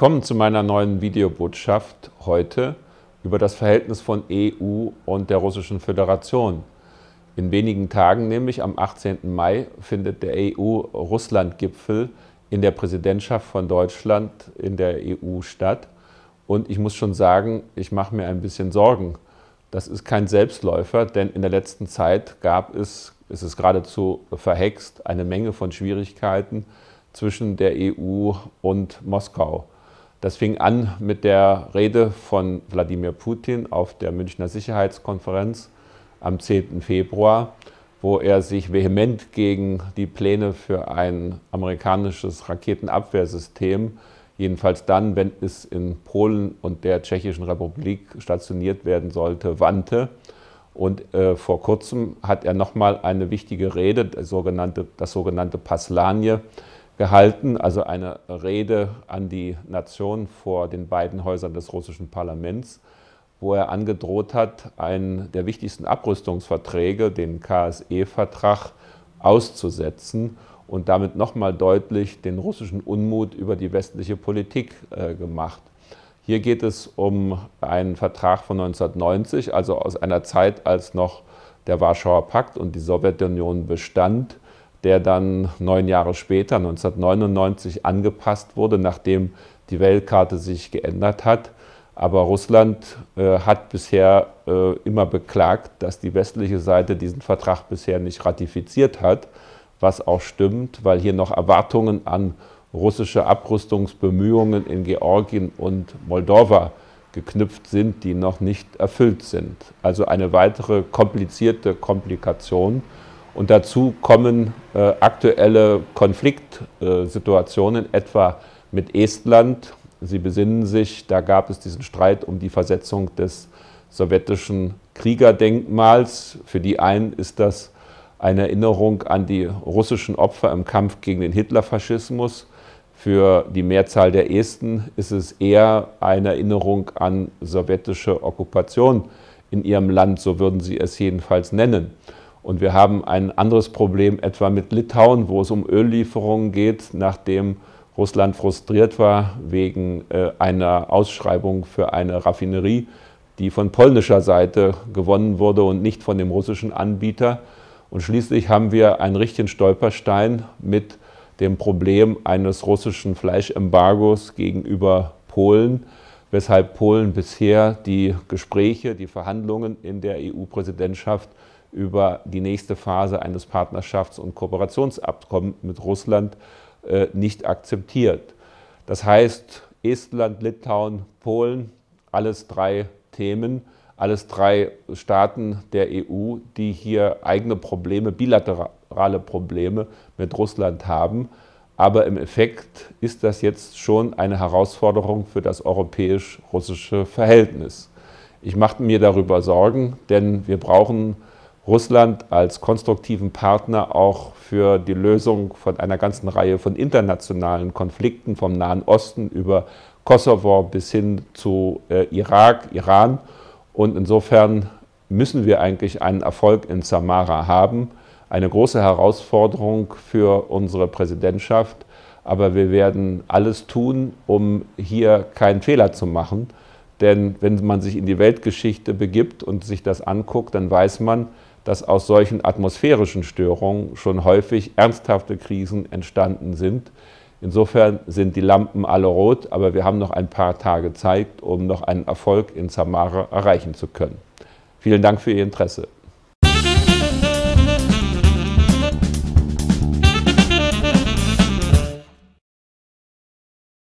Willkommen zu meiner neuen Videobotschaft heute über das Verhältnis von EU und der Russischen Föderation. In wenigen Tagen, nämlich am 18. Mai, findet der EU-Russland-Gipfel in der Präsidentschaft von Deutschland in der EU statt. Und ich muss schon sagen, ich mache mir ein bisschen Sorgen. Das ist kein Selbstläufer, denn in der letzten Zeit gab es, es ist geradezu verhext, eine Menge von Schwierigkeiten zwischen der EU und Moskau. Das fing an mit der Rede von Wladimir Putin auf der Münchner Sicherheitskonferenz am 10. Februar, wo er sich vehement gegen die Pläne für ein amerikanisches Raketenabwehrsystem, jedenfalls dann, wenn es in Polen und der Tschechischen Republik stationiert werden sollte, wandte. Und äh, vor kurzem hat er nochmal eine wichtige Rede, das sogenannte, das sogenannte Paslanje, gehalten, also eine Rede an die Nation vor den beiden Häusern des russischen Parlaments, wo er angedroht hat, einen der wichtigsten Abrüstungsverträge, den KSE-Vertrag, auszusetzen und damit nochmal deutlich den russischen Unmut über die westliche Politik äh, gemacht. Hier geht es um einen Vertrag von 1990, also aus einer Zeit, als noch der Warschauer Pakt und die Sowjetunion bestand der dann neun Jahre später, 1999, angepasst wurde, nachdem die Weltkarte sich geändert hat. Aber Russland äh, hat bisher äh, immer beklagt, dass die westliche Seite diesen Vertrag bisher nicht ratifiziert hat, was auch stimmt, weil hier noch Erwartungen an russische Abrüstungsbemühungen in Georgien und Moldova geknüpft sind, die noch nicht erfüllt sind. Also eine weitere komplizierte Komplikation. Und dazu kommen äh, aktuelle Konfliktsituationen, äh, etwa mit Estland. Sie besinnen sich, da gab es diesen Streit um die Versetzung des sowjetischen Kriegerdenkmals. Für die einen ist das eine Erinnerung an die russischen Opfer im Kampf gegen den Hitlerfaschismus. Für die Mehrzahl der Esten ist es eher eine Erinnerung an sowjetische Okkupation in ihrem Land, so würden sie es jedenfalls nennen. Und wir haben ein anderes Problem etwa mit Litauen, wo es um Öllieferungen geht, nachdem Russland frustriert war wegen äh, einer Ausschreibung für eine Raffinerie, die von polnischer Seite gewonnen wurde und nicht von dem russischen Anbieter. Und schließlich haben wir einen richtigen Stolperstein mit dem Problem eines russischen Fleischembargos gegenüber Polen, weshalb Polen bisher die Gespräche, die Verhandlungen in der EU-Präsidentschaft über die nächste Phase eines Partnerschafts- und Kooperationsabkommens mit Russland äh, nicht akzeptiert. Das heißt, Estland, Litauen, Polen, alles drei Themen, alles drei Staaten der EU, die hier eigene Probleme, bilaterale Probleme mit Russland haben. Aber im Effekt ist das jetzt schon eine Herausforderung für das europäisch-russische Verhältnis. Ich mache mir darüber Sorgen, denn wir brauchen Russland als konstruktiven Partner auch für die Lösung von einer ganzen Reihe von internationalen Konflikten vom Nahen Osten über Kosovo bis hin zu äh, Irak, Iran. Und insofern müssen wir eigentlich einen Erfolg in Samara haben. Eine große Herausforderung für unsere Präsidentschaft. Aber wir werden alles tun, um hier keinen Fehler zu machen. Denn wenn man sich in die Weltgeschichte begibt und sich das anguckt, dann weiß man, dass aus solchen atmosphärischen Störungen schon häufig ernsthafte Krisen entstanden sind. Insofern sind die Lampen alle rot, aber wir haben noch ein paar Tage Zeit, um noch einen Erfolg in Samara erreichen zu können. Vielen Dank für Ihr Interesse.